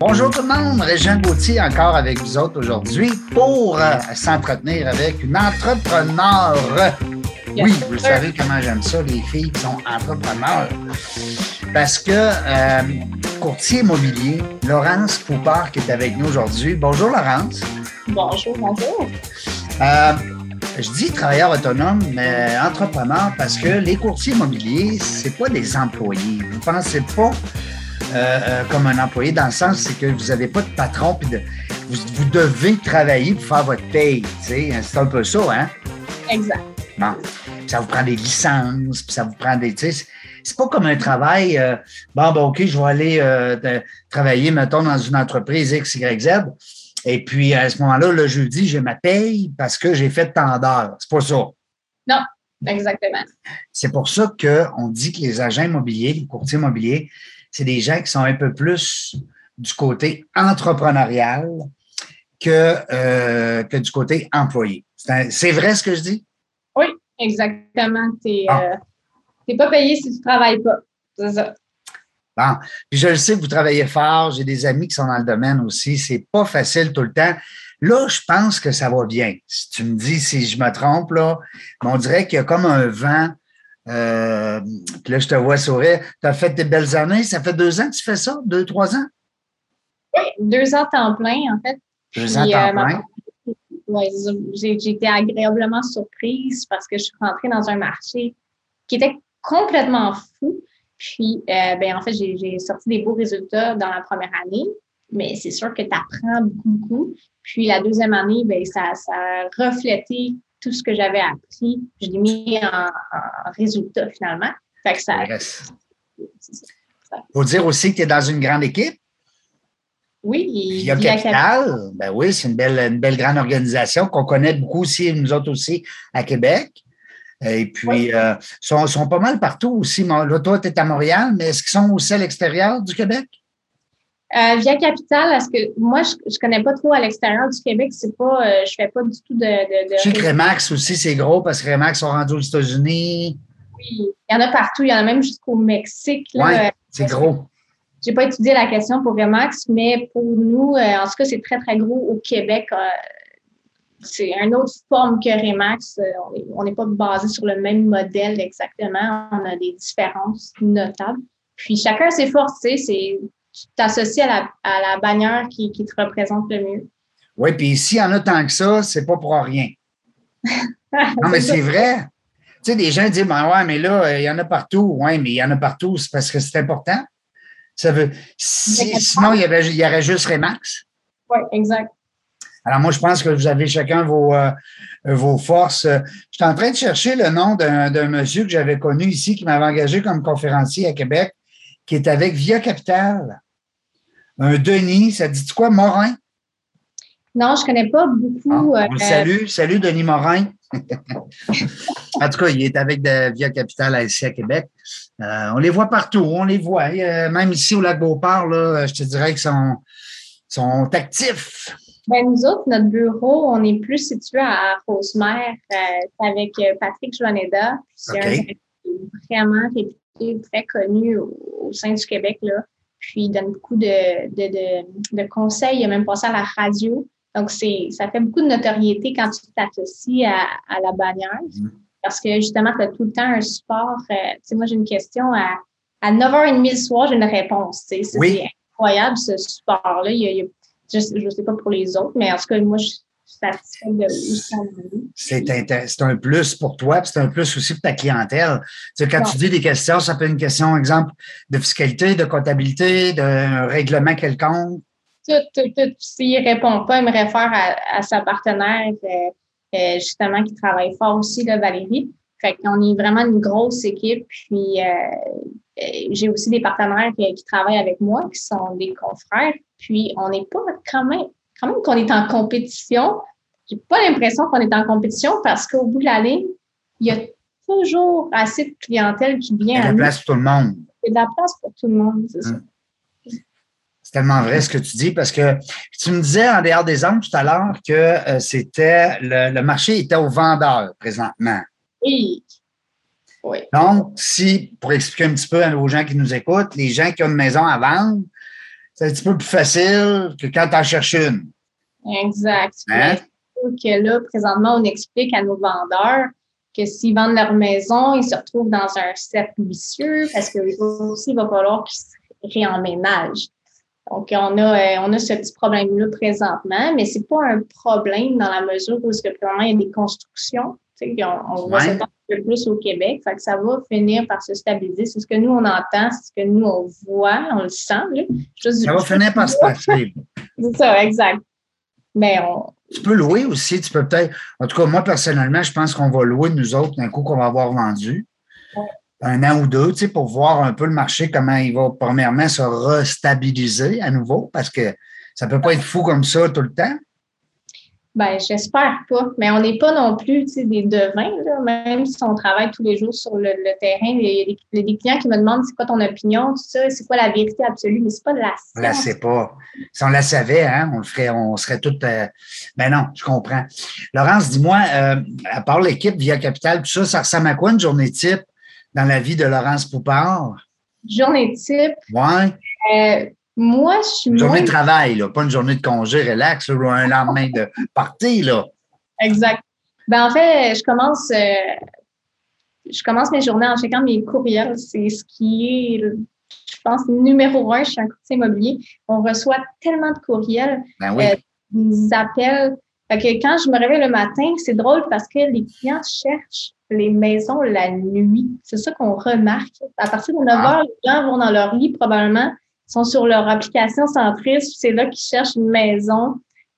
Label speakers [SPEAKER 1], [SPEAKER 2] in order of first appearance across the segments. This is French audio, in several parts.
[SPEAKER 1] Bonjour tout le monde, Régent Gauthier encore avec vous autres aujourd'hui pour euh, s'entretenir avec une entrepreneur. Oui, vous savez comment j'aime ça, les filles qui sont entrepreneurs. Parce que euh, courtier immobilier, Laurence Poupard qui est avec nous aujourd'hui. Bonjour Laurence.
[SPEAKER 2] Bonjour, bonjour.
[SPEAKER 1] Euh, je dis travailleur autonome, mais entrepreneur parce que les courtiers immobiliers, c'est pas des employés. Vous pensez pas euh, euh, comme un employé dans le sens c'est que vous n'avez pas de patron puis de, vous, devez travailler pour faire votre paye. C'est un peu ça, hein?
[SPEAKER 2] Exact.
[SPEAKER 1] Bon. ça vous prend des licences, puis ça vous prend des. C'est pas comme un travail. Euh, bon, ben, OK, je vais aller travailler, mettons, dans une entreprise X, Y, Z. Et puis, à ce moment-là, le jeudi, j'ai ma paye parce que j'ai fait tant d'heures. C'est pas ça.
[SPEAKER 2] Non, exactement.
[SPEAKER 1] C'est pour ça qu'on dit que les agents immobiliers, les courtiers immobiliers, c'est des gens qui sont un peu plus du côté entrepreneurial que, euh, que du côté employé. C'est vrai ce que je dis?
[SPEAKER 2] Oui, exactement. Tu n'es ah. euh, pas payé si tu ne travailles pas. C'est ça.
[SPEAKER 1] Bon. Puis je le sais que vous travaillez fort. J'ai des amis qui sont dans le domaine aussi. C'est pas facile tout le temps. Là, je pense que ça va bien. Si tu me dis si je me trompe, là, on dirait qu'il y a comme un vent euh, là, je te vois sourire. Tu as fait tes belles années. Ça fait deux ans que tu fais ça? Deux, trois ans?
[SPEAKER 2] Oui, deux ans temps plein, en fait.
[SPEAKER 1] Deux ans temps euh, plein?
[SPEAKER 2] J'ai été agréablement surprise parce que je suis rentrée dans un marché qui était complètement fou. Puis, euh, ben, en fait, j'ai sorti des beaux résultats dans la première année, mais c'est sûr que tu apprends beaucoup, beaucoup. Puis, la deuxième année, ben, ça, ça a reflété tout ce que j'avais appris, je l'ai mis en, résultat finalement. Fait que ça.
[SPEAKER 1] Faut dire aussi que tu es dans une grande équipe.
[SPEAKER 2] Oui,
[SPEAKER 1] il y a Capital. Ben oui, c'est une belle, une belle grande organisation qu'on connaît beaucoup aussi, nous autres aussi, à Québec. Et puis, ils euh, sont, sont, pas mal partout aussi. Là, toi, tu es à Montréal, mais est-ce qu'ils sont aussi à l'extérieur du Québec?
[SPEAKER 2] Euh, via Capital, parce que moi, je, je connais pas trop à l'extérieur du Québec, c'est pas, euh, je fais pas du tout de. de, de
[SPEAKER 1] je sais que Remax aussi, c'est gros parce que Remax sont rendus aux États-Unis.
[SPEAKER 2] Oui, il y en a partout, il y en a même jusqu'au Mexique.
[SPEAKER 1] Oui, c'est gros.
[SPEAKER 2] J'ai pas étudié la question pour Remax, mais pour nous, euh, en tout cas, c'est très, très gros au Québec. c'est une autre forme que Remax. on n'est pas basé sur le même modèle exactement. On a des différences notables. Puis chacun ses forces, c'est t'associes à la, à la bannière qui, qui, te représente le mieux.
[SPEAKER 1] Oui, puis s'il y en a tant que ça, c'est pas pour rien. non, mais c'est vrai. Tu sais, des gens disent, ben ouais, mais là, il y en a partout. Oui, mais il y en a partout, c'est parce que c'est important. Ça veut, sinon, il y, avait, il y aurait juste Remax.
[SPEAKER 2] Oui, exact.
[SPEAKER 1] Alors, moi, je pense que vous avez chacun vos, euh, vos forces. Je suis en train de chercher le nom d'un monsieur que j'avais connu ici, qui m'avait engagé comme conférencier à Québec, qui est avec Via Capital un Denis, ça dit quoi, Morin?
[SPEAKER 2] Non, je ne connais pas beaucoup.
[SPEAKER 1] Ah, on salue. Salut, Denis Morin. en tout cas, il est avec Via Capital ici à Québec. Euh, on les voit partout, on les voit. Euh, même ici au lac Beauport, là, je te dirais qu'ils sont, sont actifs.
[SPEAKER 2] Ben, nous autres, notre bureau, on est plus situé à Rosemère euh, avec Patrick Joaneda. C'est un vraiment réputé, très connu au, au, sein du Québec. Là. Puis, il donne beaucoup de, de, de, de conseils. Il a même passé à la radio. Donc, c'est, ça fait beaucoup de notoriété quand tu t'associes à, à la bannière. Mm-hmm. Parce que justement, tu as tout le temps un support. Euh, tu sais, moi, j'ai une question à, à 9h30 le soir, j'ai une réponse. C'est, incroyable, ce support-là. je ne sais pas pour les autres, mais en tout cas, moi, je,
[SPEAKER 1] c'est un plus pour toi, puis c'est un plus aussi pour ta clientèle. Tu sais, quand tu dis des questions, ça peut être une question, exemple, de fiscalité, de comptabilité, d'un règlement quelconque.
[SPEAKER 2] Tout, tout, tout. S'il ne répond pas, il me réfère à, sa partenaire, euh, euh, justement, qui travaille fort aussi, là, Valérie. Fait qu'on est vraiment une grosse équipe. Puis euh, j'ai aussi des partenaires qui, qui, travaillent avec moi, qui sont des confrères. Puis on n'est pas quand même quand même qu'on est en compétition. J'ai pas l'impression qu'on est en compétition parce qu'au bout de la ligne, il y a toujours assez de clientèle qui vient. Il y
[SPEAKER 1] a de la place pour tout le monde.
[SPEAKER 2] Il y a de la place pour tout le monde, c'est ça.
[SPEAKER 1] Hum. C'est tellement vrai ce que tu dis parce que tu me disais en dehors des angles tout à l'heure que euh, c'était le, marché était au vendeur présentement.
[SPEAKER 2] Oui.
[SPEAKER 1] oui. Donc, si, pour expliquer un petit peu aux gens qui nous écoutent, les gens qui ont une maison à vendre, c'est un petit peu plus facile que quand tu en cherches une.
[SPEAKER 2] Exact. Hein? Que là, présentement, on explique à nos vendeurs que s'ils vendent leur maison, ils se retrouvent dans un cercle vicieux parce que aussi, il va falloir qu'ils se réemménagent. Donc, on a, euh, on a ce petit problème-là présentement, mais c'est pas un problème dans la mesure où, que, il y a des constructions. On, on voit ça un peu plus au Québec. Fait que ça va finir par se stabiliser. C'est ce que nous, on entend, c'est ce que nous, on voit, on le sent.
[SPEAKER 1] ça va finir par se passer.
[SPEAKER 2] c'est ça, exact. Mais on,
[SPEAKER 1] tu peux louer aussi, tu peux peut-être. En tout cas, moi, personnellement, je pense qu'on va louer nous autres d'un coup qu'on va avoir vendu. Un an ou deux, tu sais, pour voir un peu le marché, comment il va, premièrement, se restabiliser à nouveau, parce que ça ne peut pas être fou comme ça tout le temps.
[SPEAKER 2] Ben, j'espère pas. Mais on n'est pas non plus des devins, là, même si on travaille tous les jours sur le, terrain. Il y a des, clients qui me demandent c'est quoi ton opinion, tout ça, c'est quoi la vérité absolue, mais c'est pas de la science.
[SPEAKER 1] On la sait pas. Si on la savait, hein, on le ferait, on serait toutes. Euh... Ben non, je comprends. Laurence, dis-moi, euh, à part l'équipe Via Capital, tout ça, ça ressemble à quoi une journée type dans la vie de Laurence Poupard?
[SPEAKER 2] Journée type?
[SPEAKER 1] Ouais.
[SPEAKER 2] Euh, moi, je suis.
[SPEAKER 1] Une journée de travail, là, pas une journée de congé relax ou un lendemain de partie. Là.
[SPEAKER 2] Exact. Ben, en fait, je commence, euh, je commence mes journées en checkant mes courriels. C'est ce qui est, je pense, numéro un. Je suis un courtier immobilier. On reçoit tellement de courriels,
[SPEAKER 1] ben oui. euh,
[SPEAKER 2] des appels. Fait que quand je me réveille le matin, c'est drôle parce que les clients cherchent les maisons la nuit. C'est ça qu'on remarque. À partir de 9 h, ah. les gens vont dans leur lit probablement sont sur leur application centriste, c'est là qu'ils cherchent une maison.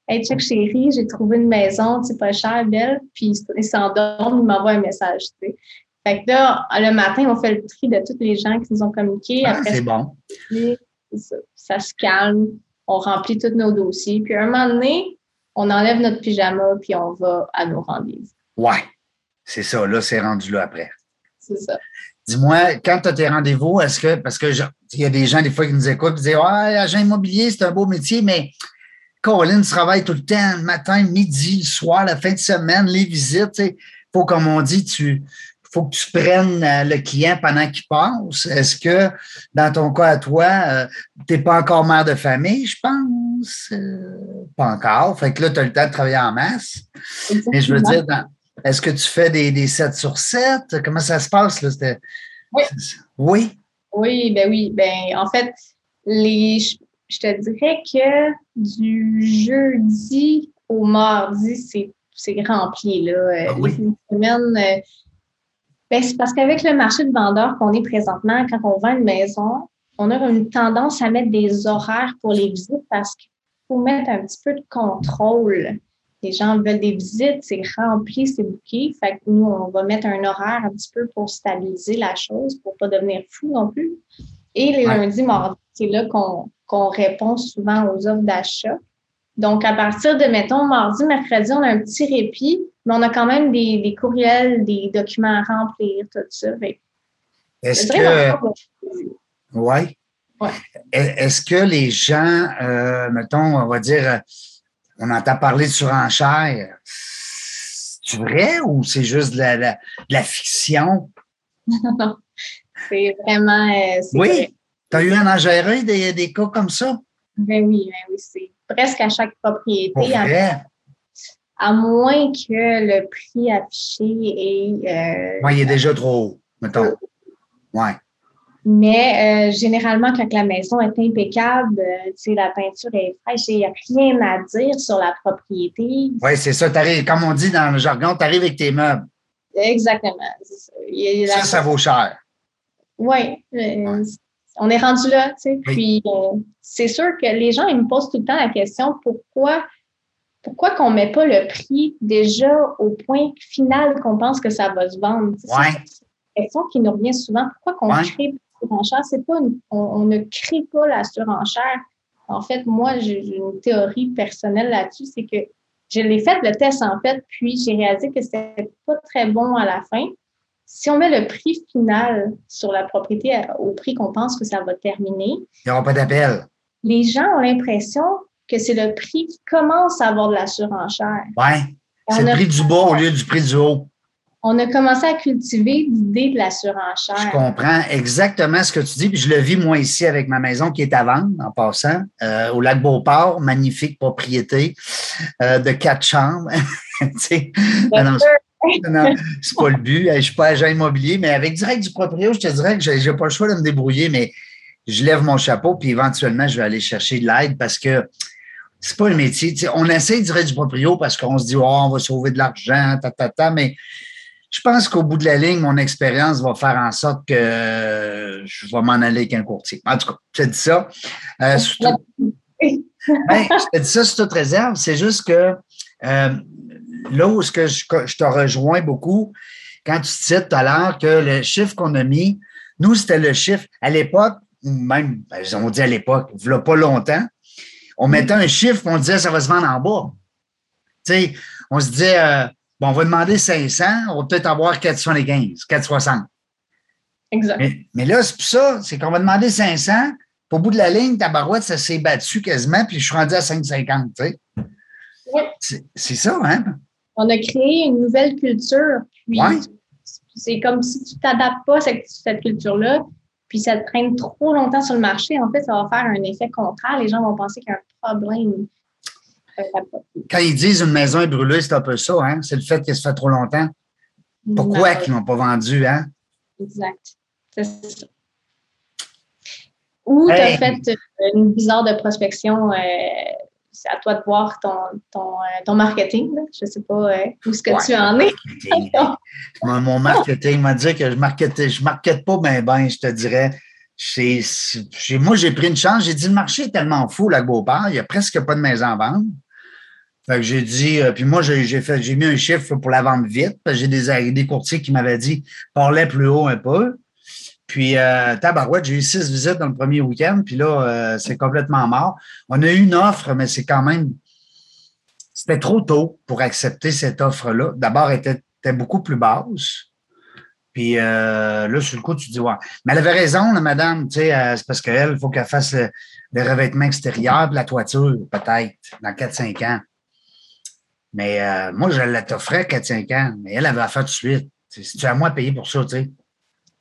[SPEAKER 2] Hey, check chérie, j'ai trouvé une maison, c'est pas cher, belle. Puis ils s'endorment, ils m'envoient un message. sais. Fait que là, le matin, on fait le tri de tous les gens qui nous ont communiqué.
[SPEAKER 1] Ah, c'est bon.
[SPEAKER 2] Ça, ça, se calme, on remplit tous nos dossiers. Puis à un moment donné, on enlève notre pyjama puis on va à nos rendez-vous.
[SPEAKER 1] Ouais, c'est ça. Là, c'est rendu là après.
[SPEAKER 2] C'est ça.
[SPEAKER 1] Dis-moi, quand tu as tes rendez-vous, est-ce que, parce que il y a des gens des fois qui nous écoutent qui disent Ouais, agent immobilier, c'est un beau métier, mais Colin travaille tout le temps, le matin, midi, le soir, la fin de semaine, les visites. Il faut, comme on dit, tu faut que tu prennes euh, le client pendant qu'il passe. Est-ce que, dans ton cas à toi, euh, tu n'es pas encore mère de famille, je pense? Euh, pas encore. Fait que là, tu as le temps de travailler en masse. Mais je veux dire, est-ce que tu fais des, des 7 sur 7? Comment ça se passe? Là?
[SPEAKER 2] Oui.
[SPEAKER 1] Oui?
[SPEAKER 2] Oui, ben oui. Ben, en fait, les, je te dirais que du jeudi au mardi, c'est rempli. Là.
[SPEAKER 1] Ah oui?
[SPEAKER 2] Euh, ben, c'est parce qu'avec le marché de vendeurs qu'on est présentement, quand on vend une maison, on a une tendance à mettre des horaires pour les visites parce qu'il faut mettre un petit peu de contrôle les gens veulent des visites, c'est rempli, c'est bouqué. Fait que nous, on va mettre un horaire un petit peu pour stabiliser la chose, pour pas devenir fou non plus. Et les lundis, mardis, c'est là qu'on répond souvent aux offres d'achat. Donc, à partir de, mettons, mardi, mercredi, on a un petit répit, mais on a quand même des, courriels, des documents à remplir, tout ça.
[SPEAKER 1] Est-ce que. Oui. Ouais. Est-ce que les gens, euh, mettons, on va dire, on entend parler de surenchère. C'est vrai ou c'est juste de la, fiction?
[SPEAKER 2] Non, c'est vraiment. Euh,
[SPEAKER 1] oui. Tu as eu un en des, des cas comme ça?
[SPEAKER 2] Ben oui, ben oui. C'est presque à chaque propriété.
[SPEAKER 1] À,
[SPEAKER 2] à, moins que le prix affiché est. Euh,
[SPEAKER 1] oui, il est déjà trop haut, mettons. Oui.
[SPEAKER 2] Mais euh, généralement, quand la maison est impeccable, euh, la peinture est fraîche, il n'y a rien à dire sur la propriété.
[SPEAKER 1] Oui, c'est ça. Comme on dit dans le jargon, tu arrives avec tes meubles.
[SPEAKER 2] Exactement.
[SPEAKER 1] Ça, ça, vaut cher.
[SPEAKER 2] Oui. Euh, on est rendu là. Puis, c'est sûr que les gens ils me posent tout le temps la question pourquoi pourquoi qu'on ne met pas le prix déjà au point final qu'on pense que ça va se vendre?
[SPEAKER 1] Oui.
[SPEAKER 2] C'est une question qui nous revient souvent. Pourquoi qu'on crée surenchère, c'est pas on, ne crée pas la surenchère. En fait, moi, j'ai une théorie personnelle là-dessus, c'est que je l'ai fait le test en fait, puis j'ai réalisé que c'était pas très bon à la fin. Si on met le prix final sur la propriété au prix qu'on pense que ça va terminer,
[SPEAKER 1] il n'y aura pas d'appel.
[SPEAKER 2] Les gens ont l'impression que c'est le prix qui commence à avoir de la surenchère.
[SPEAKER 1] Oui. C'est le prix du bas au lieu du prix du haut.
[SPEAKER 2] On a commencé à cultiver l'idée de la surenchère.
[SPEAKER 1] Je comprends exactement ce que tu dis, puis je le vis moi ici avec ma maison qui est à vendre, en passant, euh, au lac Beauport, magnifique propriété euh, de quatre chambres. non, c'est pas le but. Je suis pas agent immobilier, mais avec direct du proprio, je te dirais que j'ai pas le choix de me débrouiller, mais je lève mon chapeau, puis éventuellement, je vais aller chercher de l'aide parce que c'est pas le métier. on essaie direct du proprio parce qu'on se dit, oh, on va sauver de l'argent, ta, ta, ta, mais je pense qu'au bout de la ligne, mon expérience va faire en sorte que je vais m'en aller avec un courtier. En tout cas, je te dis ça. Euh, ben, je te dis ça sur toute réserve. C'est juste que euh, là où je, je te rejoins beaucoup, quand tu cites tout à l'heure que le chiffre qu'on a mis, nous, c'était le chiffre à l'époque, même, ben, on dit à l'époque, il pas longtemps, on mettait un chiffre, on disait ça va se vendre en bas. Tu sais, on se disait, euh, Bon, on va demander 500, on va peut-être avoir 475, 460.
[SPEAKER 2] Exact.
[SPEAKER 1] Mais, là, c'est pour ça, c'est qu'on va demander 500, puis au bout de la ligne, ta barouette, ça s'est battu quasiment, puis je suis rendu à 550, tu sais. Oui. C'est ça, hein?
[SPEAKER 2] On a créé une nouvelle culture, puis c'est comme si tu ne t'adaptes pas à cette, cette culture-là, puis ça te traîne trop longtemps sur le marché. En fait, ça va faire un effet contraire. Les gens vont penser qu'il y a un problème.
[SPEAKER 1] Quand ils disent une maison est brûlée, c'est un peu ça, hein? C'est le fait qu'elle se fait trop longtemps. Pourquoi qu'ils n'ont pas vendu, hein?
[SPEAKER 2] Exact. C'est ça. Ou tu as fait une bizarre de prospection. Euh, c'est à toi de voir ton, ton, euh, ton marketing. Je ne sais pas euh, où ce que tu en es.
[SPEAKER 1] mon, marketing m'a dit que je ne je markete pas bien, ben, je te dirais. moi, j'ai pris une chance. J'ai dit le marché est tellement fou, la Beauport, il n'y a presque pas de maison à vendre. Que j'ai dit, euh, puis moi, j'ai fait, j'ai mis un chiffre pour la vente vite, j'ai des, des courtiers qui m'avaient dit, parlait plus haut un peu. Puis, euh, tabarouette, j'ai eu six visites dans le premier week-end, puis là, euh, c'est complètement mort. On a eu une offre, mais c'est quand même, c'était trop tôt pour accepter cette offre-là. D'abord, elle était, beaucoup plus basse. Puis là, sur le coup, tu dis, ouais. Mais elle avait raison, la madame, tu sais, c'est parce qu'elle, il faut qu'elle fasse des revêtements extérieurs, la toiture, peut-être, dans 4-5 ans. Mais euh, moi, je la t'offrais 4-5 ans, mais elle avait affaire tout de suite. C'est à moi de payer pour ça, tu sais?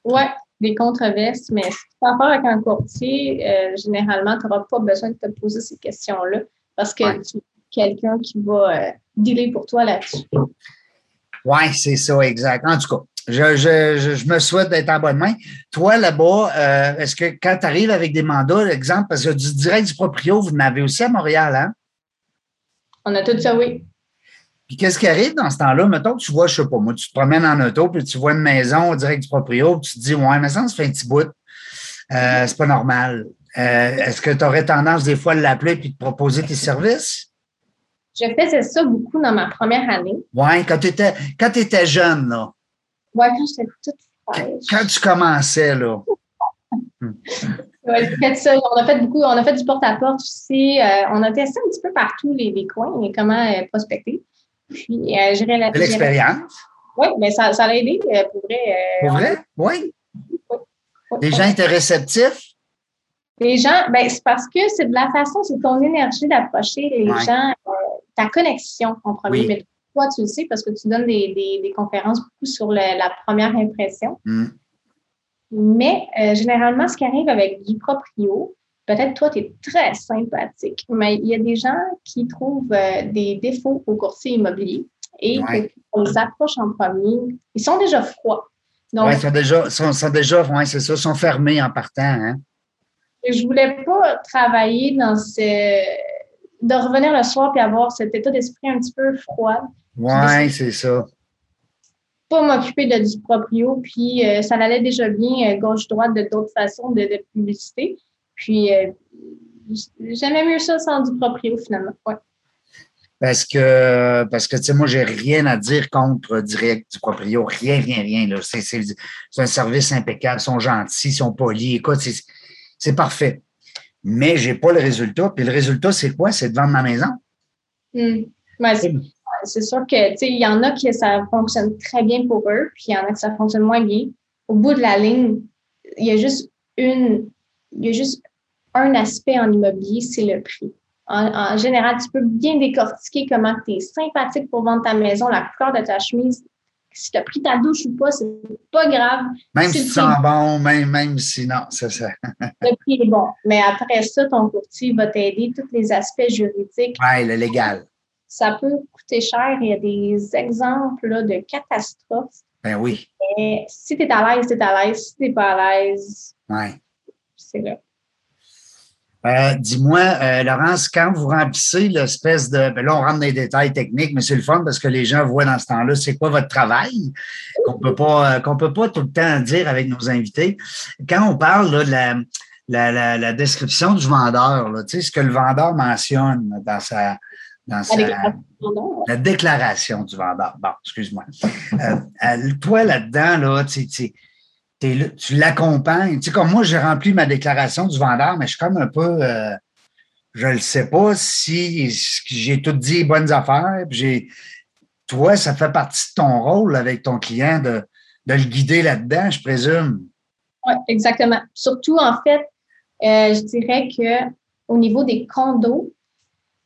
[SPEAKER 2] Oui, des controverses, mais si tu fais affaire avec un courtier, euh, généralement, tu n'auras pas besoin de te poser ces questions-là parce que tu quelqu'un qui va euh, dealer pour toi là-dessus.
[SPEAKER 1] Oui, c'est ça, exact. En tout cas, je, je, je me souhaite d'être en bonne main. Toi, là-bas, est-ce que quand tu arrives avec des mandats, exemple, parce que du direct du proprio, vous en avez aussi à Montréal, hein?
[SPEAKER 2] On a tout ça, oui.
[SPEAKER 1] Puis qu'est-ce qui arrive dans ce temps-là? Mettons que tu vois, je sais pas, moi, tu te promènes en auto, puis tu vois une maison au direct du proprio, puis tu te dis, ouais, mais ça, ça fait un petit bout. Euh, c'est pas normal. Euh, est-ce que tu aurais tendance des fois à l'appeler puis de proposer tes services?
[SPEAKER 2] Je faisais ça beaucoup dans ma première année.
[SPEAKER 1] Oui, quand tu étais, quand étais jeune, là.
[SPEAKER 2] Oui, quand j'étais toute fraîche.
[SPEAKER 1] Quand tu commençais, là.
[SPEAKER 2] ouais, fait ça. On a fait beaucoup, on a fait du porte-à-porte aussi. Euh, on a testé un petit peu partout les, les coins et comment prospecter. Puis, euh,
[SPEAKER 1] j'ai l'expérience.
[SPEAKER 2] Oui, mais ça, ça l'a aidé euh, pour vrai.
[SPEAKER 1] Euh, pour vrai? Oui. Les gens étaient réceptifs?
[SPEAKER 2] Les gens, ben, c'est parce que c'est de la façon, c'est ton énergie d'approcher les gens, ta connexion en premier. Mais toi, tu le sais parce que tu donnes des, des, conférences beaucoup sur la première impression. Hmm. Mais généralement, ce qui arrive avec du proprio, peut-être toi, tu es très sympathique, mais il y a des gens qui trouvent euh, des défauts au courtier immobilier et on les approche en premier. Ils sont déjà froids.
[SPEAKER 1] Oui, ils sont déjà, sont, déjà ouais, c'est ça, sont fermés en partant. Hein?
[SPEAKER 2] Je ne voulais pas travailler dans ce. de revenir le soir et avoir cet état d'esprit un petit peu froid.
[SPEAKER 1] Oui, c'est ça
[SPEAKER 2] pas m'occuper de du proprio, puis euh, ça allait déjà bien euh, gauche-droite de d'autres façons de, de, publicité. Puis, euh, j'aimais mieux ça sans du proprio, finalement. Ouais.
[SPEAKER 1] Parce que, parce que, tu sais, moi, j'ai rien à dire contre direct du proprio. Rien, rien, rien. C'est, un service impeccable. Ils sont gentils, ils sont polis. Écoute, c'est, parfait. Mais j'ai pas le résultat. Puis le résultat, c'est quoi? C'est de vendre ma maison.
[SPEAKER 2] Hmm. c'est, sûr que, tu sais, il y en a qui ça fonctionne très bien pour eux, puis il y en a que ça fonctionne moins bien. Au bout de la ligne, il y a juste une, il y a juste un aspect en immobilier, c'est le prix. En, général, tu peux bien décortiquer comment tu es sympathique pour vendre ta maison, la couleur de ta chemise, si tu as pris ta douche ou pas, c'est pas grave.
[SPEAKER 1] Même si, tu sens bon, même, même si non, c'est ça.
[SPEAKER 2] le prix est bon. Mais après ça, ton courtier va t'aider tous les aspects juridiques.
[SPEAKER 1] Oui, le légal.
[SPEAKER 2] Ça peut coûter cher. Il y a des exemples de catastrophes.
[SPEAKER 1] Ben oui.
[SPEAKER 2] Mais si tu es à l'aise, tu es à l'aise. Si tu n'es pas à l'aise,
[SPEAKER 1] ouais.
[SPEAKER 2] c'est là.
[SPEAKER 1] Euh, dis-moi, euh, Laurence, quand vous remplissez l'espèce de. Ben là, on rentre dans les détails techniques, mais c'est le fun parce que les gens voient dans ce temps-là c'est quoi votre travail, qu'on peut pas euh, qu'on peut pas tout le temps dire avec nos invités. Quand on parle là, de la, la, la, description du vendeur, là, tu sais, ce que le vendeur mentionne dans sa dans sa, la déclaration du vendeur. Bon, excuse-moi. toi, là-dedans, là, tu tu l'accompagnes. Tu sais, comme moi, j'ai rempli ma déclaration du vendeur, mais je suis comme un peu, euh, je ne sais pas si j'ai tout dit bonnes affaires. j'ai, toi, ça fait partie de ton rôle avec ton client de, le guider là-dedans, je présume.
[SPEAKER 2] Oui, exactement. Surtout, en fait, euh, je dirais que au niveau des condos,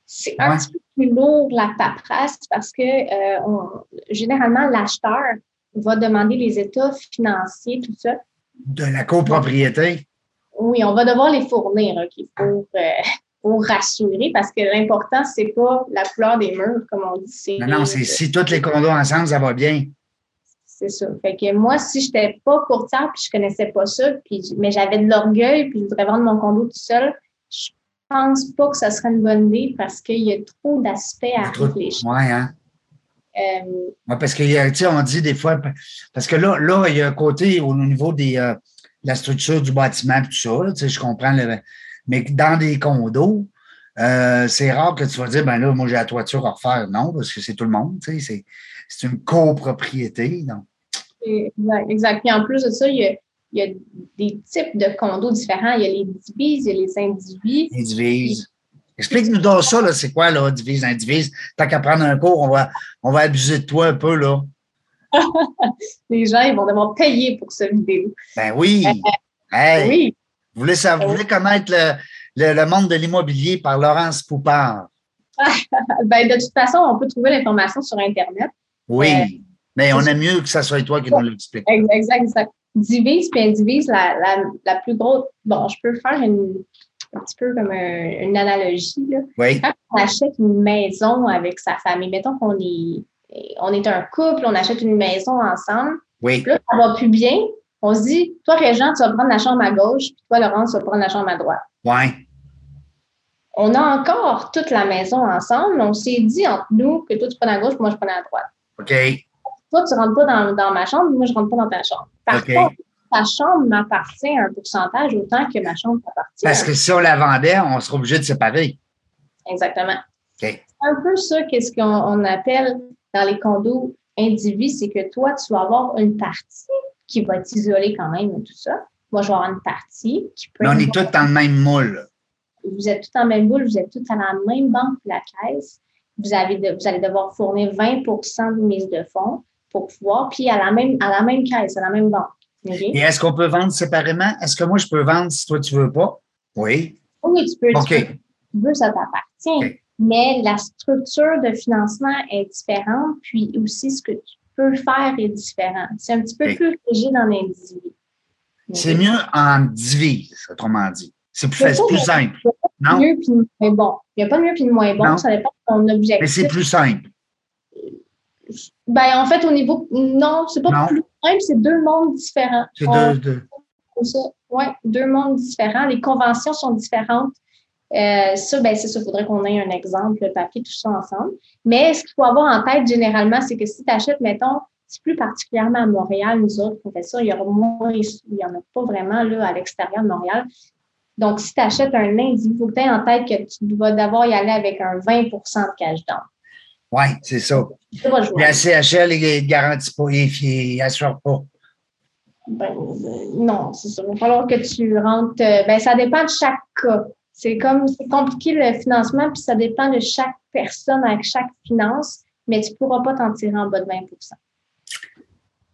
[SPEAKER 2] c'est un petit peu plus lourd la paperasse parce que euh, généralement, l'acheteur, va demander les états financiers, tout ça.
[SPEAKER 1] De la copropriété?
[SPEAKER 2] Oui, on va devoir les fournir pour, euh, pour rassurer parce que l'important, c'est pas la couleur des murs, comme on dit.
[SPEAKER 1] Non, non, c'est si tous les condos ensemble, ça va bien.
[SPEAKER 2] C'est ça. Fait que moi, si je n'étais pas courtière puis je connaissais pas ça, puis, mais j'avais de l'orgueil puis je voudrais vendre mon condo tout seul, je pense pas que ça serait une bonne idée parce qu'il y a trop d'aspects à réfléchir.
[SPEAKER 1] Oui, hein? Euh, parce que, on dit des fois, parce que là, là, il y a un côté au niveau des, euh, de la structure du bâtiment, tout ça, je comprends, mais dans des condos, euh, c'est rare que tu vas dire, ben là, moi, j'ai la toiture à refaire. Non, parce que c'est tout le monde, c'est, c'est une copropriété. Donc.
[SPEAKER 2] Exact, exact. Puis en plus de ça, il y, a, il y a des types de condos différents. Il y a les divises, il y a les indivises.
[SPEAKER 1] Les divises. Explique-nous donc ça, c'est quoi, là, divise, indivise? Tant qu'à prendre un cours, on va, on va abuser de toi un peu, là.
[SPEAKER 2] Les gens, ils vont devoir payer pour ce vidéo.
[SPEAKER 1] Ben oui. Euh, oui. Vous voulez, savoir, vous voulez connaître le, le, monde de l'immobilier par Laurence Poupard?
[SPEAKER 2] ben, de toute façon, on peut trouver l'information sur Internet.
[SPEAKER 1] Oui, euh, mais on aime mieux que ce soit toi qui nous l'explique.
[SPEAKER 2] Exact, exact. Divise puis indivise, la, la, la plus grosse. Bon, je peux faire une, un petit peu comme une analogie. Là. Quand on achète une maison avec sa famille, mettons qu'on est, on est un couple, on achète une maison ensemble.
[SPEAKER 1] Oui.
[SPEAKER 2] Là, ça va plus bien. On se dit, toi, Régent, tu vas prendre la chambre à gauche, puis toi, Laurence, tu vas prendre la chambre à droite.
[SPEAKER 1] Oui.
[SPEAKER 2] On a encore toute la maison ensemble. On s'est dit entre nous que toi, tu prends à gauche, moi, je prends à droite.
[SPEAKER 1] OK.
[SPEAKER 2] Toi, tu ne rentres pas dans, dans, ma chambre, moi, je ne rentre pas dans ta chambre. Par contre, ta chambre m'appartient à un pourcentage autant que ma chambre m'appartient.
[SPEAKER 1] Parce que si on la vendait, on serait obligé de séparer.
[SPEAKER 2] Exactement. C'est un peu ça qu'est-ce qu'on appelle dans les condos indivis, c'est que toi, tu vas avoir une partie qui va t'isoler quand même et tout ça. Moi, je vais avoir une partie qui
[SPEAKER 1] peut. Mais on est tous dans le même moule.
[SPEAKER 2] Vous êtes tous dans le même moule, vous êtes tous à la même banque que la caisse. Vous, avez vous allez devoir fournir 20% de mise de fonds pour pouvoir, puis à la même, à la même caisse, à la même banque.
[SPEAKER 1] Et est-ce qu'on peut vendre séparément? Est-ce que moi, je peux vendre si toi, tu ne veux pas? Oui.
[SPEAKER 2] Oui, tu peux. OK. Tu, veux, ça t'appartient. Mais la structure de financement est différente, puis aussi ce que tu peux faire est différent. C'est un petit peu plus rigide en individu.
[SPEAKER 1] C'est mieux en divise, autrement dit. C'est plus, facile, plus simple.
[SPEAKER 2] Il n'y a pas de mieux puis moins bon. Il n'y a pas de mieux puis de moins bon, ça dépend de ton objectif.
[SPEAKER 1] Mais c'est plus simple.
[SPEAKER 2] Ben, en fait, au niveau. Non, c'est pas plus simple, c'est deux mondes différents.
[SPEAKER 1] C'est deux, deux.
[SPEAKER 2] Oui, deux mondes différents. Les conventions sont différentes. Euh, ça, ben, c'est ça. Il faudrait qu'on ait un exemple, le papier, tout ça ensemble. Mais ce qu'il faut avoir en tête généralement, c'est que si tu achètes, mettons, c'est plus particulièrement à Montréal, nous autres, on fait ça, il y aura moins, il n'y en a pas vraiment là, à l'extérieur de Montréal. Donc, si tu achètes un lundi, il faut que tu aies en tête que tu vas d'abord y aller avec un 20% de cash down.
[SPEAKER 1] Oui, c'est ça. La CHL, il ne garantit pas, il n'assure pas.
[SPEAKER 2] Ben, euh, non, c'est ça. Il va falloir que tu rentres. Euh, ben, ça dépend de chaque cas. C'est comme c'est compliqué le financement, puis ça dépend de chaque personne avec chaque finance, mais tu ne pourras pas t'en tirer en bas de 20%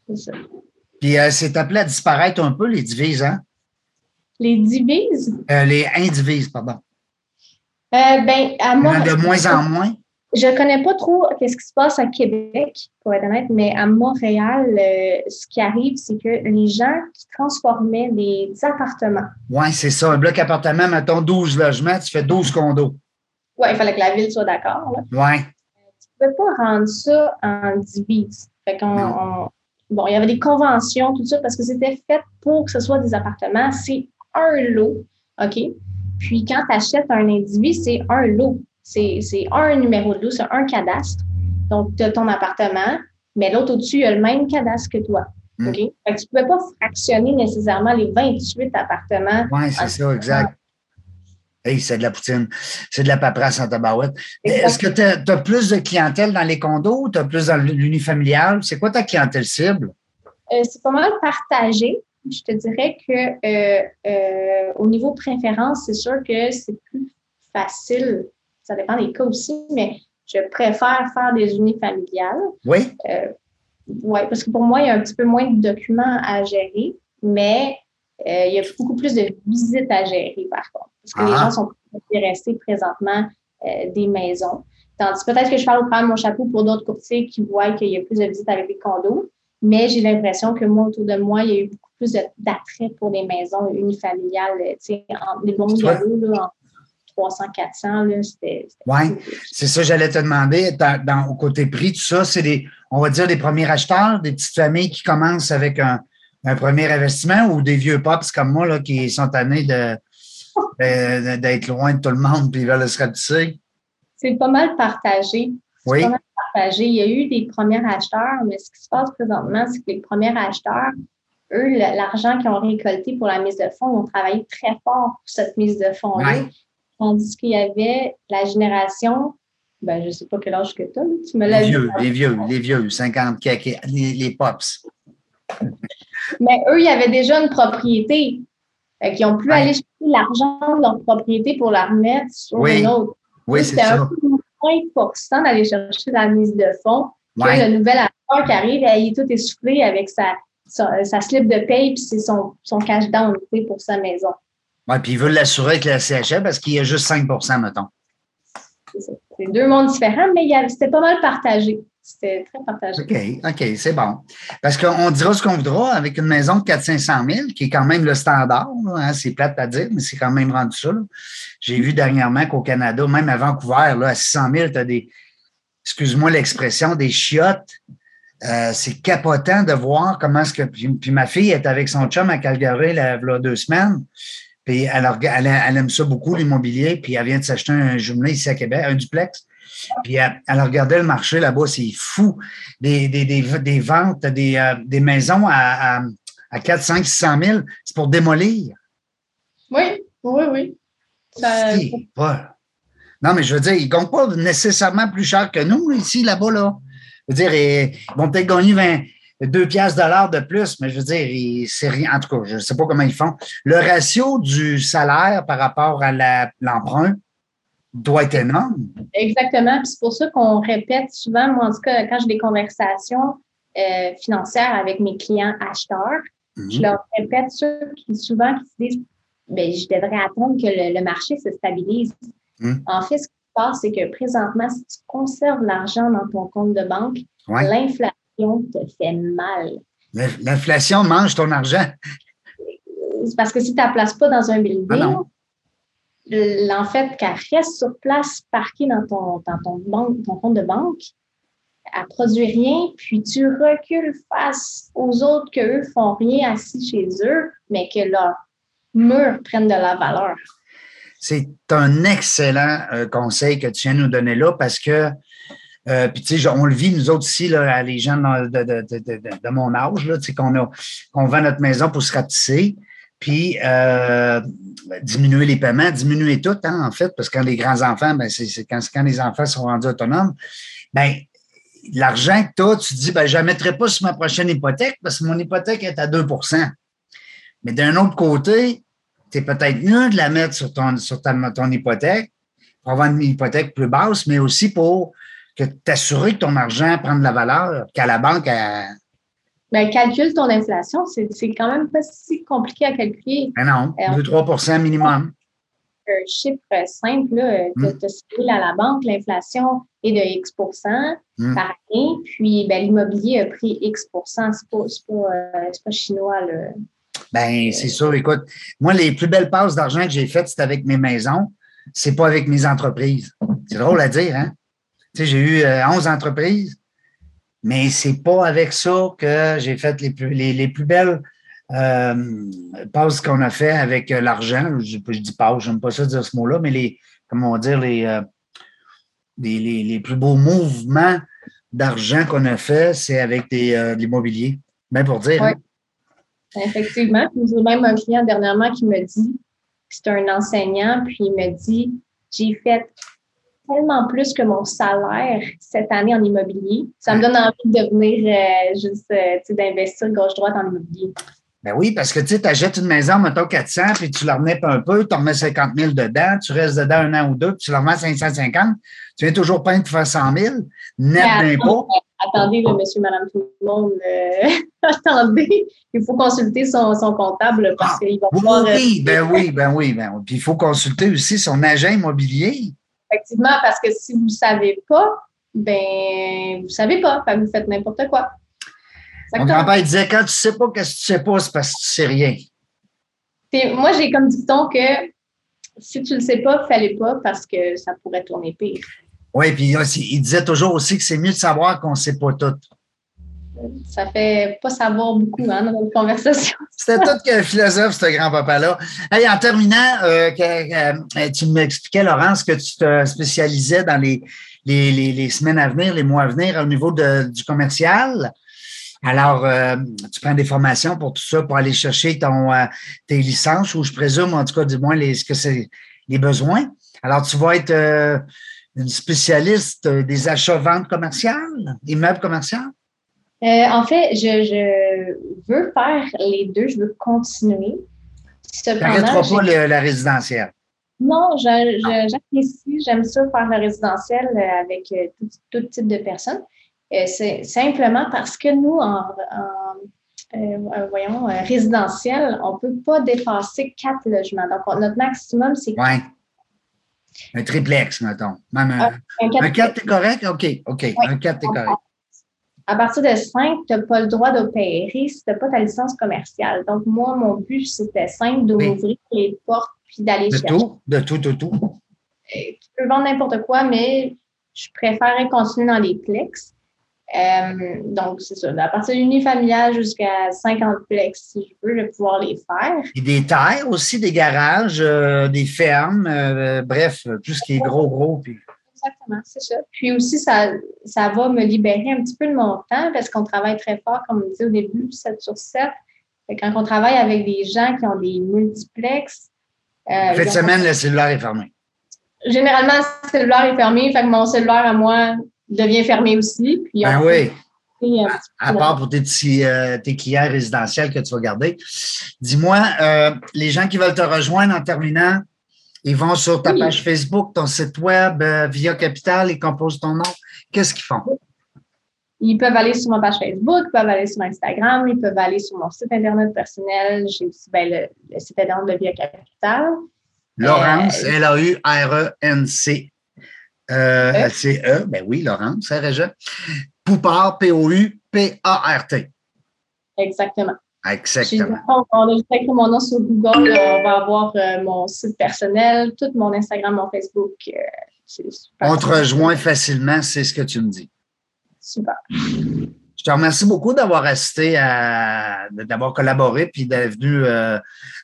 [SPEAKER 2] C'est ça.
[SPEAKER 1] Puis euh, c'est appelé à disparaître un peu, les divises, hein?
[SPEAKER 2] Les divises?
[SPEAKER 1] les indivises, pardon.
[SPEAKER 2] ben, à
[SPEAKER 1] moi, de moins en moins?
[SPEAKER 2] Je ne connais pas trop ce qui se passe à Québec, pour être honnête, mais à Montréal, euh, ce qui arrive, c'est que les gens qui transformaient des, appartements.
[SPEAKER 1] Oui, c'est ça. Un bloc appartement, mettons 12 logements, tu fais 12 condos.
[SPEAKER 2] Oui, il fallait que la ville soit d'accord.
[SPEAKER 1] Oui.
[SPEAKER 2] Tu ne peux pas rendre ça en divise. Fait qu'on, bon, il y avait des conventions, tout ça, parce que c'était fait pour que ce soit des appartements. C'est un lot, OK? Puis quand tu achètes un individu, c'est un lot. C'est un numéro de lot, c'est un cadastre. Donc, tu as ton appartement, mais l'autre au-dessus, il a le même cadastre que toi. OK? tu ne pouvais pas fractionner nécessairement les 28 appartements.
[SPEAKER 1] Oui, c'est ça, exact. Hey, c'est de la poutine. C'est de la paperasse en tabarouette. Est-ce que tu as, plus de clientèle dans les condos? Ou tu as plus dans l'unifamilial? C'est quoi ta clientèle cible?
[SPEAKER 2] Euh, c'est pas mal partagé. Je te dirais que euh, euh, au niveau préférence, c'est sûr que c'est plus facile ça dépend des cas aussi, mais je préfère faire des unifamiliales.
[SPEAKER 1] Oui.
[SPEAKER 2] Euh, oui, parce que pour moi, il y a un petit peu moins de documents à gérer, mais euh, il y a beaucoup plus de visites à gérer, par contre. Parce que les ah. gens sont intéressés présentement euh, des maisons. Tandis peut-être que je parle au de mon chapeau pour d'autres courtiers qui voient qu'il y a plus de visites avec les condos, mais j'ai l'impression que moi, autour de moi, il y a eu beaucoup plus d'attrait pour les maisons unifamiliales, tu sais, des bons niveaux, là, 300, 400.
[SPEAKER 1] Oui, c'est ça, j'allais te demander. Dans, au côté prix, tout ça, c'est des, on va dire, des premiers acheteurs, des petites familles qui commencent avec un, premier investissement ou des vieux pops comme moi là, qui sont tannés de, d'être loin de tout le monde et ils veulent se ratisser?
[SPEAKER 2] C'est pas mal partagé.
[SPEAKER 1] Oui. Pas mal
[SPEAKER 2] partagé. Il y a eu des premiers acheteurs, mais ce qui se passe présentement, c'est que les premiers acheteurs, eux, l'argent qu'ils ont récolté pour la mise de fonds, ont travaillé très fort pour cette mise de fonds-là. Tandis qu'il y avait la génération, ben, je ne sais pas quel âge que tu as, tu me
[SPEAKER 1] l'as Les vieux, les vieux, les vieux, 50, les, les pops.
[SPEAKER 2] Mais eux, ils avaient déjà une propriété. Fait qu'ils ont pu aller chercher l'argent de leur propriété pour la remettre sur une autre.
[SPEAKER 1] Oui, c'est ça.
[SPEAKER 2] C'était un peu d'aller chercher la mise de fonds. Que le nouvel acteur qui arrive, il est tout essoufflé avec sa, sa, slip de paye puis son, son cash down pour sa maison.
[SPEAKER 1] Oui, puis il veut l'assurer avec la CHL parce qu'il y a juste 5% mettons.
[SPEAKER 2] C'est deux mondes différents, mais c'était pas mal partagé. C'était très partagé. OK,
[SPEAKER 1] OK, c'est bon. Parce qu'on dira ce qu'on voudra avec une maison de 400-500 000, qui est quand même le standard. Hein, c'est plate à dire, mais c'est quand même rendu ça. J'ai vu dernièrement qu'au Canada, même à Vancouver, là, à 600 000, tu as des, excuse-moi l'expression, des chiottes. Euh, c'est capotant de voir comment est-ce que. Puis, ma fille est avec son chum à Calgary il y a deux semaines. Puis elle, aime ça beaucoup, l'immobilier, puis elle vient de s'acheter un jumelé ici à Québec, un duplex. Puis elle, regardait le marché là-bas, c'est fou. Des, des, ventes, des, euh, des maisons à, à, 4, 5, 600 000, c'est pour démolir.
[SPEAKER 2] Oui, oui, oui.
[SPEAKER 1] Non, mais je veux dire, ils ne comptent pas nécessairement plus cher que nous ici, là-bas. Là. Je veux dire, ils vont peut-être gagner 20, deux piastres dollars de plus, mais je veux dire, c'est rien. En tout cas, je ne sais pas comment ils font. Le ratio du salaire par rapport à l'emprunt doit être énorme.
[SPEAKER 2] Exactement. Puis c'est pour ça qu'on répète souvent, moi, en tout cas, quand j'ai des conversations euh, financières avec mes clients acheteurs, mhm. je leur répète ceux qui souvent qui se disent ben, je devrais attendre que le, marché se stabilise. Mhm. En fait, ce qui se passe, c'est que présentement, si tu conserves l'argent dans ton compte de banque, l'inflation te fait mal.
[SPEAKER 1] L'inflation mange ton argent.
[SPEAKER 2] Parce que si tu ne la places pas dans un building, ah en fait, qu'elle reste sur place, parquée dans ton, dans ton, banque, ton compte de banque, elle ne produit rien, puis tu recules face aux autres qu'eux font rien assis chez eux, mais que leurs murs prennent de la valeur.
[SPEAKER 1] C'est un excellent euh, conseil que tu viens de nous donner là parce que euh, puis, tu sais, on le vit, nous autres ici, là, les gens de, mon âge, là, qu'on qu'on vend notre maison pour se ratisser, puis euh, diminuer les paiements, diminuer tout, hein, en fait, parce que quand les grands-enfants, ben, c'est quand, quand les enfants sont rendus autonomes, ben l'argent que tu as, tu te dis, ben, je ne mettrai pas sur ma prochaine hypothèque parce que mon hypothèque est à 2% Mais d'un autre côté, tu es peut-être mieux de la mettre sur ton, sur ta, ton hypothèque pour avoir une hypothèque plus basse, mais aussi pour que t'assurer que ton argent prend de la valeur, qu'à la banque, elle...
[SPEAKER 2] Ben, calcule ton inflation. C'est quand même pas si compliqué à calculer.
[SPEAKER 1] Ben non, 2-3% euh, minimum.
[SPEAKER 2] un chiffre simple, tu as, à la banque, l'inflation est de X mm. par année, puis ben, l'immobilier a pris X C'est pas, pas, pas, chinois. Là.
[SPEAKER 1] Ben, c'est sûr. Écoute, moi, les plus belles passes d'argent que j'ai faites, c'était avec mes maisons. C'est pas avec mes entreprises. C'est drôle à dire, hein? Tu sais, j'ai eu 11 euh, entreprises, mais c'est pas avec ça que j'ai fait les plus, les, plus belles euh, passes qu'on a fait avec euh, l'argent. Je, dis pas, j'aime pas ça dire ce mot-là, mais les, comment on va dire, les, les, les, plus beaux mouvements d'argent qu'on a fait, c'est avec des, de l'immobilier. Bien pour dire. Hein?
[SPEAKER 2] Effectivement. J'ai même un client dernièrement qui me dit, c'est un enseignant, puis il me dit, j'ai fait tellement plus que mon salaire cette année en immobilier. Ça me donne envie de venir euh, juste euh, d'investir gauche-droite en immobilier.
[SPEAKER 1] Ben oui, parce que tu sais, achètes une maison, mettons 400, puis tu la remets un peu, tu en remets 50 000 dedans, tu restes dedans un an ou deux, puis tu la remets 550, tu viens toujours pas de faire 100 000, net d'impôt
[SPEAKER 2] attendez, le monsieur, madame, tout le monde, euh, attendez, il faut consulter son, son comptable parce ah, qu'il va
[SPEAKER 1] voir. Oui, ben oui, ben oui, ben oui. Puis il faut consulter aussi son agent immobilier.
[SPEAKER 2] Effectivement, parce que si vous ne savez pas, ben vous ne savez pas, vous faites n'importe quoi.
[SPEAKER 1] Mon grand-père disait quand tu ne sais pas qu'est-ce que tu sais pas, c'est parce que tu sais rien.
[SPEAKER 2] moi, j'ai comme dit-on que si tu ne le sais pas, fallait pas parce que ça pourrait tourner pire.
[SPEAKER 1] Oui, puis il disait toujours aussi que c'est mieux de savoir qu'on ne sait pas tout.
[SPEAKER 2] Ça fait pas savoir beaucoup hein, dans notre conversation.
[SPEAKER 1] C'était tout qu'un philosophe, ce grand-papa-là. Hey, en terminant, euh, euh, tu m'expliquais, Laurence, que tu te spécialisais dans les, les, semaines à venir, les mois à venir au niveau du commercial. Alors, euh, tu prends des formations pour tout ça, pour aller chercher ton, tes licences, ou je présume, en tout cas, du moins, les, ce que c'est les besoins. Alors, tu vas être une spécialiste des achats-ventes commerciales, immeubles commerciaux?
[SPEAKER 2] Euh, en fait, je, veux faire les deux, je veux continuer.
[SPEAKER 1] Tu n'arrêteras pas la résidentielle?
[SPEAKER 2] Non, j'apprécie, j'aime ça faire le résidentiel avec euh, tout, type de personnes. Euh, c'est simplement parce que nous, en, voyons, résidentiel, on ne peut pas dépasser quatre logements. Donc, notre maximum, c'est
[SPEAKER 1] un triplex, mettons. Même un, ah, 4, correct? OK, OK. Un 4, est correct.
[SPEAKER 2] À partir de 5, tu n'as pas le droit d'opérer si tu n'as pas ta licence commerciale. Donc, moi, mon but, c'était simple d'ouvrir les portes puis d'aller
[SPEAKER 1] chercher. Tout, de tout, de tout.
[SPEAKER 2] Tu peux vendre n'importe quoi, mais je préférerais continuer dans les plex. Euh, donc, c'est ça. À partir d'unifamilial jusqu'à 50 plex, si je veux, je vais pouvoir les faire.
[SPEAKER 1] Et des terres aussi, des garages, euh, des fermes, euh, bref, tout ce qui est gros, gros. Puis...
[SPEAKER 2] Exactement, c'est ça. Puis aussi, ça, ça va me libérer un petit peu de mon temps parce qu'on travaille très fort, comme on disait au début, 7 sur 7. Et quand on travaille avec des gens qui ont des multiplex.
[SPEAKER 1] Cette semaine, le cellulaire est fermé.
[SPEAKER 2] Généralement, le cellulaire est fermé, fait que mon cellulaire à moi, devient fermé aussi.
[SPEAKER 1] Puis ben oui. À, part pour tes, euh, tes clients résidentiels que tu vas garder. Dis-moi, euh, les gens qui veulent te rejoindre en terminant, ils vont sur ta page Facebook, ton site web, euh, Via Capital, ils composent ton nom. Qu'est-ce qu'ils font?
[SPEAKER 2] Ils peuvent aller sur ma page Facebook, ils peuvent aller sur Instagram, ils peuvent aller sur mon site Internet personnel. J'ai aussi ben, le, site Internet de Via Capital.
[SPEAKER 1] Laurence, L-A-U-R-E-N-C euh, c'est E, ben oui, Laurence, c'est. Poupard, P-O-U-P-A-R-T.
[SPEAKER 2] Exactement.
[SPEAKER 1] Exactement.
[SPEAKER 2] On a juste mon nom sur Google. On va avoir euh, mon site personnel, tout mon Instagram, mon Facebook.
[SPEAKER 1] Euh, on te rejoint facilement, c'est ce que tu me dis.
[SPEAKER 2] Super.
[SPEAKER 1] Je te remercie beaucoup d'avoir assisté à, d'avoir collaboré puis d'être venu.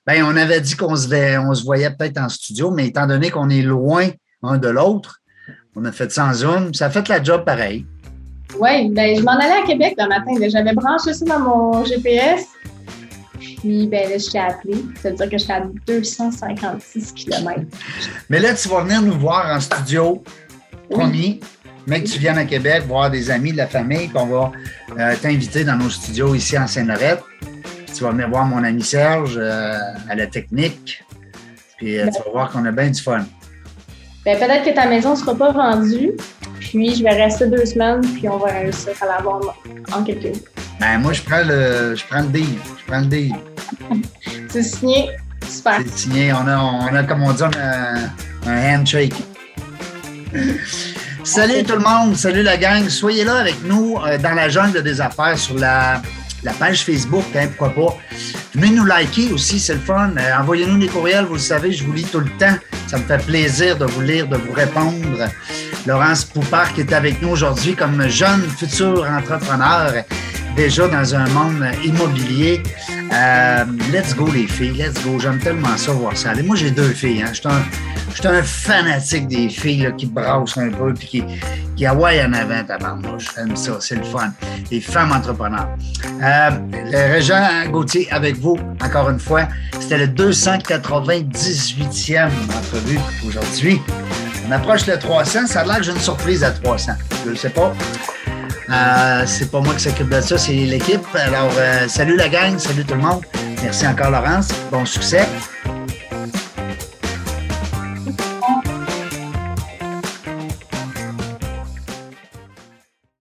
[SPEAKER 1] ben, on avait dit qu'on se, on se voyait peut-être en studio, mais étant donné qu'on est loin un de l'autre, on a fait en Zoom. Ça a fait la job pareil.
[SPEAKER 2] Oui, ben, je m'en allais à Québec le matin. J'avais branché ça dans mon GPS. Puis, ben, là, je t'ai appelé. Ça veut dire que j'étais à 256 km.
[SPEAKER 1] Mais là, tu vas venir nous voir en studio, promis. Mais que tu viennes à Québec voir des amis de la famille, puis on va euh, t'inviter dans nos studios ici en Seine-Lorette. Tu vas venir voir mon ami Serge euh, à la technique. Puis euh, tu vas voir qu'on a bien du fun.
[SPEAKER 2] Ben, peut-être que ta maison ne sera pas vendue, puis je vais rester deux semaines, puis on va réussir à la vendre en quelques.
[SPEAKER 1] Ben, moi, je prends le, je prends le deal. Je prends le deal.
[SPEAKER 2] C'est signé? Super.
[SPEAKER 1] C'est signé. On a, on a, comme on dit, un, handshake. Salut tout le monde, salut la gang. Soyez là avec nous euh, dans la jungle des affaires sur la, la page Facebook, hein, pourquoi pas. Venez nous liker aussi, c'est le fun. Euh, envoyez-nous des courriels, vous le savez, je vous lis tout le temps. Ça me fait plaisir de vous lire, de vous répondre. Laurence Poupard qui est avec nous aujourd'hui comme jeune futur entrepreneur déjà dans un monde immobilier. Euh, let's go les filles, let's go. J'aime tellement ça voir ça. moi j'ai deux filles. Hein. Je suis un, fanatique des filles qui brassent un peu puis qui, qui Hawaii en avant, tabarnouche. J'aime ça, c'est le fun. Les femmes entrepreneurs. Euh, le Régent Gauthier avec vous, encore une fois. C'était le 298e entrevue aujourd'hui. On approche le 300. Ça a l'air que j'ai une surprise à 300. Je ne sais pas. Euh, c'est pas moi qui s'occupe de ça, c'est l'équipe. Alors, euh, salut la gang, salut tout le monde. Merci encore, Laurence. Bon succès.